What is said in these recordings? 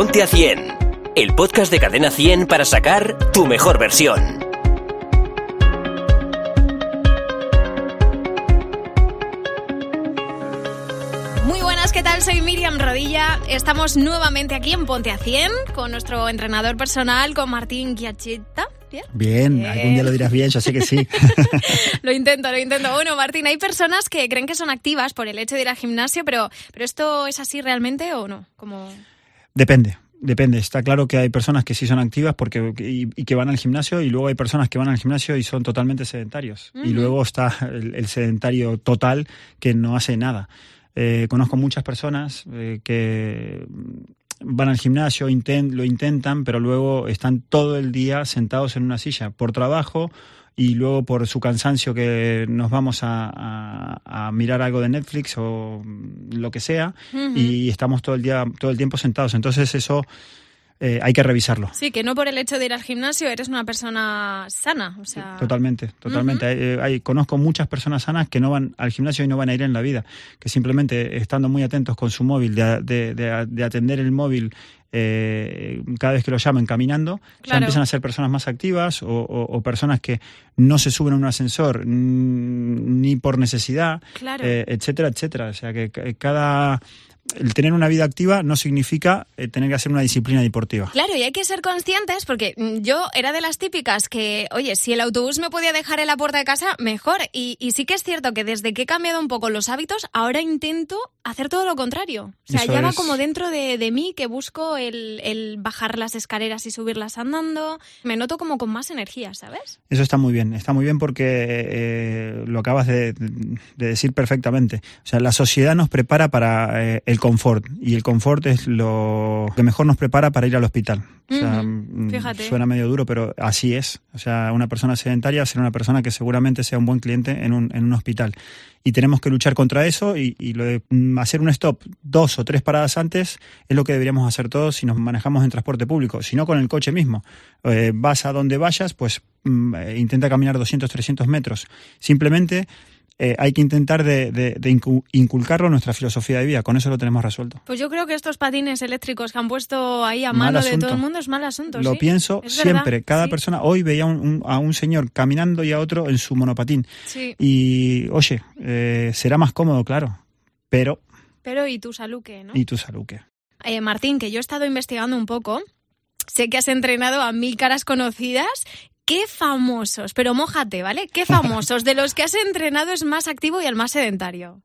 Ponte a 100, el podcast de Cadena 100 para sacar tu mejor versión. Muy buenas, ¿qué tal? Soy Miriam Rodilla. Estamos nuevamente aquí en Ponte a 100 con nuestro entrenador personal, con Martín Giachita. ¿Bien? Bien, Bien. algún día lo dirás bien, yo sé que sí. lo intento, lo intento. Bueno, Martín, hay personas que creen que son activas por el hecho de ir al gimnasio, pero, pero ¿esto es así realmente o no? Como... Depende. Depende, está claro que hay personas que sí son activas porque y, y que van al gimnasio y luego hay personas que van al gimnasio y son totalmente sedentarios. Y luego está el, el sedentario total que no hace nada. Eh, conozco muchas personas eh, que van al gimnasio, lo intentan, pero luego están todo el día sentados en una silla por trabajo y luego por su cansancio que nos vamos a, a- a mirar algo de Netflix o lo que sea y estamos todo el día todo el tiempo sentados. Entonces eso eh, hay que revisarlo. Sí, que no por el hecho de ir al gimnasio eres una persona sana, o sea... Totalmente, totalmente. Eh, hay- conozco muchas personas sanas que no van al gimnasio y no van a ir en la vida, que simplemente estando muy atentos con su móvil, de, de- de- de atender el móvil eh, cada vez que lo llamen caminando, ya empiezan a ser personas más activas o, o- o personas que no se suben a un ascensor ni por necesidad, Claro. eh, etcétera, etcétera. O sea que ca- cada... El tener una vida activa no significa eh, tener que hacer una disciplina deportiva. Claro, y hay que ser conscientes porque mm, yo era de las típicas que, oye, si el autobús me podía dejar en la puerta de casa, mejor. Y, y sí que es cierto que desde que he cambiado un poco los hábitos, ahora intento hacer todo lo contrario. O sea, Eso ya va es. como dentro de, de mí que busco el, el bajar las escaleras y subirlas andando. Me noto como con más energía, ¿sabes? Eso está muy bien, está muy bien porque eh, lo acabas de, de decir perfectamente. O sea, la sociedad nos prepara para eh, el confort y el confort es lo que mejor nos prepara para ir al hospital. O sea, mm, fíjate. suena medio duro, pero así es. O sea, una persona sedentaria será una persona que seguramente sea un buen cliente en un, en un hospital. Y tenemos que luchar contra eso y, y lo de hacer un stop dos o tres paradas antes es lo que deberíamos hacer todos si nos manejamos en transporte público, si no con el coche mismo. Eh, vas a donde vayas, pues mm, eh, intenta caminar 200, 300 metros. Simplemente eh, hay que intentar de, de- de incu- inculcarlo en nuestra filosofía de vida. Con eso lo tenemos resuelto. Pues yo creo que estos patines eléctricos que han puesto ahí a Mal mano de todo el mundo es mal asunto. Lo sí. pienso Es siempre. verdad, Cada sí. persona. Hoy veía un- un- a un señor caminando y a otro en su monopatín. Sí, Y, oye, eh, será más cómodo, claro. Pero, pero ¿y tu salud qué, no? ¿y tu salud qué? Eh, Martín, que yo he estado investigando un poco. Sé que has entrenado a mil caras conocidas. ¿Qué famosos? Pero mójate, ¿vale? ¿Qué famosos de los que has entrenado es más activo y el más sedentario?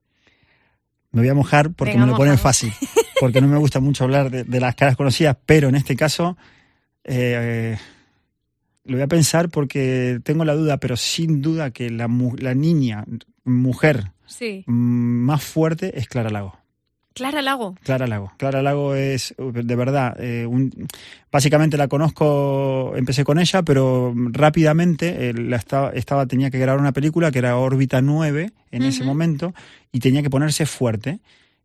Me voy a mojar porque Venga, me lo ponen fácil. Porque no me gusta mucho hablar de, de las caras conocidas, pero en este caso eh, lo voy a pensar porque tengo la duda, pero sin duda que la, la niña, mujer Sí. más fuerte es Clara Lago. Clara Lago. Clara Lago. Clara Lago es, de verdad, eh, un- básicamente la conozco, empecé con ella, pero rápidamente eh, la estaba, estaba, tenía que grabar una película que era Órbita 9 en ese momento y tenía que ponerse fuerte.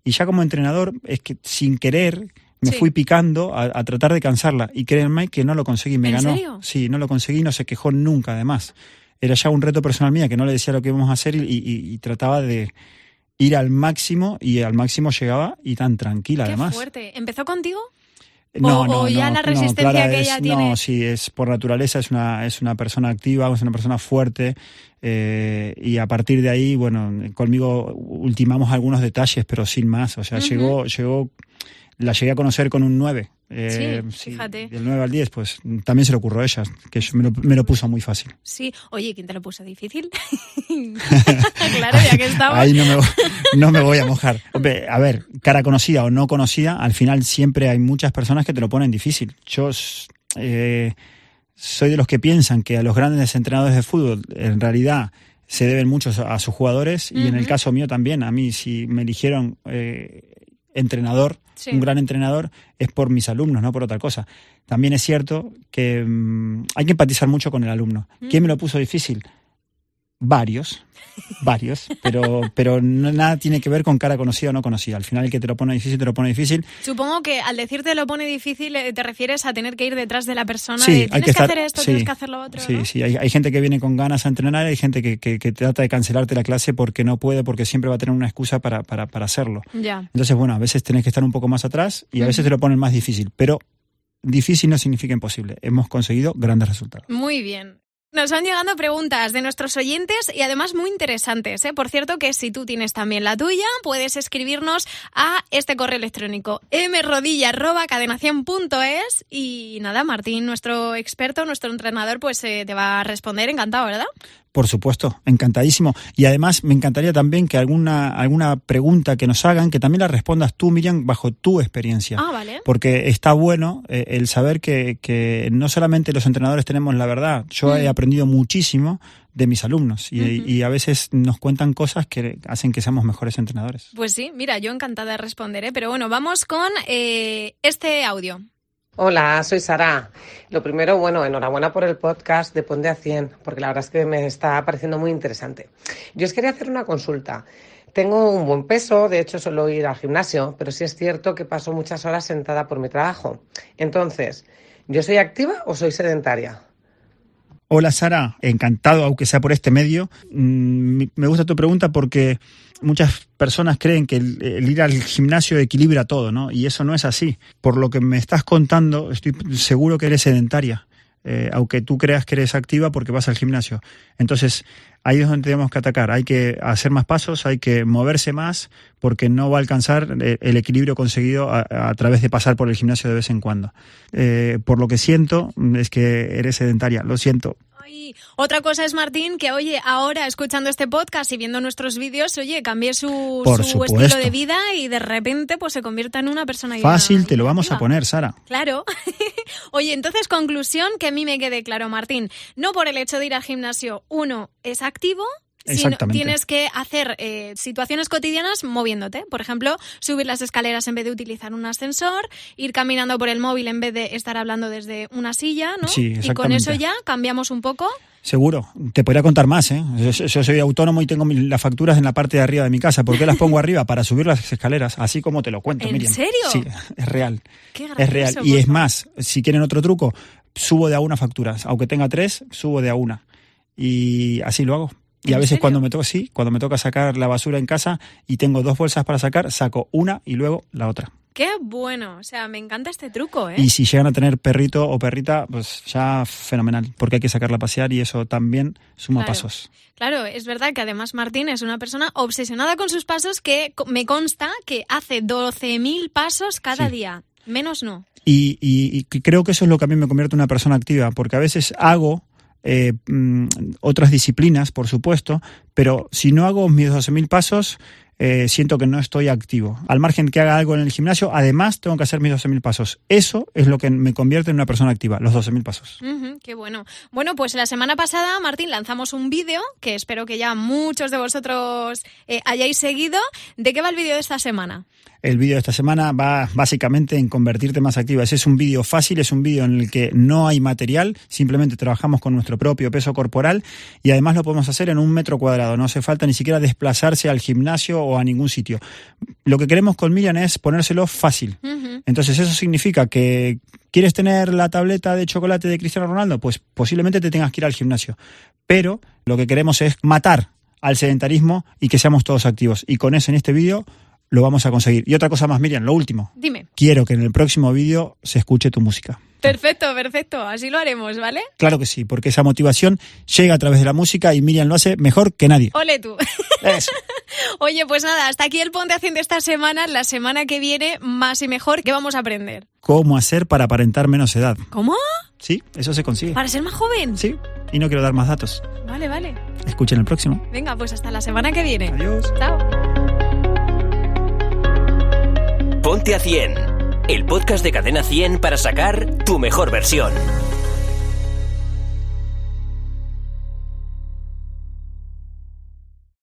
Y ya como entrenador, es que sin querer me Sí. fui picando a, a tratar de cansarla. Y créanme que no lo conseguí, me ¿En ganó. serio? Sí, no lo conseguí, no se quejó nunca además. Era ya un reto personal mía que no le decía lo que íbamos a hacer y, y- y trataba de ir al máximo y al máximo llegaba y tan tranquila Qué además. fuerte. ¿Empezó contigo? No, O- no, o ya no, la no, resistencia Clara que es- ella No, tiene- sí, es por naturaleza, es una, es una persona activa, es una persona fuerte eh, y a partir de ahí, bueno, conmigo ultimamos algunos detalles, pero sin más. O sea, llegó, llegó, la llegué a conocer con un 9. Eh, Sí, fíjate. Del 9 al 10, pues también se le ocurrió a ella, que me lo, me lo puso muy fácil. Sí. Oye, ¿quién te lo puso difícil? claro, ya que estamos. Ahí no me, voy- no me voy a mojar. Hombre, a ver, cara conocida o no conocida, al final siempre hay muchas personas que te lo ponen difícil. Yo eh, soy de los que piensan que a los grandes entrenadores de fútbol en realidad se deben mucho a sus jugadores y en el caso mío también. A mí si me eligieron eh, entrenador, Sí. un gran entrenador, es por mis alumnos, no por otra cosa. También es cierto que mm, hay que empatizar mucho con el alumno. ¿Quién me lo puso difícil? Varios, varios, pero, pero no, nada tiene que ver con cara conocida o no conocida. Al final el que te lo pone difícil, te lo pone difícil. Supongo que al decirte lo pone difícil eh, te refieres a tener que ir detrás de la persona Sí, de hay tienes que que, estar- hacer esto, sí, tienes que hacer lo otro. Sí, ¿no? sí, hay, hay gente que viene con ganas a entrenar, hay gente que, que- que trata de cancelarte la clase porque no puede, porque siempre va a tener una excusa para, para, para hacerlo. Ya. Entonces, bueno, a veces tenés que estar un poco más atrás y a veces te lo ponen más difícil, pero difícil no significa imposible. Hemos conseguido grandes resultados. Muy bien. Nos van llegando preguntas de nuestros oyentes y además muy interesantes. ¿eh? Por cierto, que si tú tienes también la tuya, puedes escribirnos a este correo electrónico mrodilla.cadenación.es y nada, Martín, nuestro experto, nuestro entrenador, pues eh, te va a responder encantado, ¿verdad? Por supuesto, encantadísimo. Y además me encantaría también que alguna, alguna pregunta que nos hagan, que también la respondas tú, Miriam, bajo tu experiencia. Ah, vale. Porque está bueno eh, el saber que, que no solamente los entrenadores tenemos la verdad, yo he Mm. aprendido muchísimo de mis alumnos y, y a veces nos cuentan cosas que hacen que seamos mejores entrenadores. Pues sí, mira, yo encantada de responder, ¿eh? pero bueno, vamos con eh, este audio. Hola, soy Sara. Lo primero, bueno, enhorabuena por el podcast de Ponte a 100, porque la verdad es que me está pareciendo muy interesante. Yo os quería hacer una consulta. Tengo un buen peso, de hecho suelo ir al gimnasio, pero sí es cierto que paso muchas horas sentada por mi trabajo. Entonces, ¿yo soy activa o soy sedentaria? Hola Sara, encantado, aunque sea por este medio. Mm, Me gusta tu pregunta porque muchas personas creen que el ir al gimnasio equilibra todo, ¿no? Y eso no es así. Por lo que me estás contando, estoy seguro que eres sedentaria, eh, aunque tú creas que eres activa porque vas al gimnasio. Entonces, ahí es donde tenemos que atacar. Hay que hacer más pasos, hay que moverse más, porque no va a alcanzar eh, el equilibrio conseguido a, través de pasar por el gimnasio de vez en cuando. Eh, por lo que siento es que eres sedentaria, lo siento. Otra cosa es, Martín, que oye, ahora escuchando este podcast y viendo nuestros vídeos, oye, cambié su, estilo de vida y de repente pues se convierta en una persona Fácil, te lo vamos a poner, Sara. Claro. Oye, entonces conclusión que a mí me quede claro, Martín. No por el hecho de ir al gimnasio, uno es activo. Sino Exactamente. tienes que hacer eh, situaciones cotidianas moviéndote. Por ejemplo, subir las escaleras en vez de utilizar un ascensor, ir caminando por el móvil en vez de estar hablando desde una silla, ¿no? Sí, y con exactamente. eso ya cambiamos un poco. Seguro. Te podría contar más, ¿eh? Yo, yo soy autónomo y tengo las facturas en la parte de arriba de mi casa. ¿Por qué las pongo arriba? Para subir las escaleras, así como te lo cuento, ¿En Miriam. serio? Sí, es real. Qué Es real. Y es más, si quieren otro truco, subo de a una facturas. Aunque tenga tres, subo de a una. Y así lo hago. Y a ¿En veces serio? cuando me toca, sí, cuando me toca sacar la basura en casa y tengo dos bolsas para sacar, saco una y luego la otra. Qué bueno. O sea, me encanta este truco, ¿eh? Y si llegan a tener perrito o perrita, pues ya fenomenal, porque hay que sacarla a pasear y eso también suma Claro. pasos. Claro, es verdad que además Martín es una persona obsesionada con sus pasos que me consta que hace 12.000 pasos cada Sí. día. Menos no. Y, y- y creo que eso es lo que a mí me convierte en una persona activa, porque a veces hago eh, mm, otras disciplinas, por supuesto, pero si no hago mis 12.000 pasos, eh, siento que no estoy activo. Al margen que haga algo en el gimnasio, además tengo que hacer mis 12.000 pasos. Eso es lo que me convierte en una persona activa, los 12.000 pasos. Ujú, qué bueno. Bueno, pues la semana pasada, Martín, lanzamos un vídeo que espero que ya muchos de vosotros eh, hayáis seguido. ¿De qué va el vídeo de esta semana? El vídeo de esta semana va básicamente en convertirte más activa. Ese es un vídeo fácil, es un vídeo en el que no hay material, simplemente trabajamos con nuestro propio peso corporal y además lo podemos hacer en un metro cuadrado. No hace falta ni siquiera desplazarse al gimnasio o a ningún sitio. Lo que queremos con Miriam es ponérselo fácil. Entonces eso significa que quieres tener la tableta de chocolate de Cristiano Ronaldo, pues posiblemente te tengas que ir al gimnasio. Pero lo que queremos es matar al sedentarismo y que seamos todos activos. Y con eso en este vídeo lo vamos a conseguir. Y otra cosa más, Miriam, lo último. Dime. Quiero que en el próximo vídeo se escuche tu música. Perfecto, perfecto. Así lo haremos, ¿vale? Claro que sí, porque esa motivación llega a través de la música y Miriam lo hace mejor que nadie. Ole tú. Eso. Oye, pues nada, hasta aquí el Ponte Haciendo esta semana. La semana que viene, más y mejor, ¿qué vamos a aprender? ¿Cómo hacer para aparentar menos edad? ¿Cómo? Sí, eso se consigue. ¿Para ser más joven? Sí, y no quiero dar más datos. Vale, vale. Escuchen el próximo. Venga, pues hasta la semana que viene. Adiós. Chao. Ponte a 100, el podcast de Cadena 100 para sacar tu mejor versión.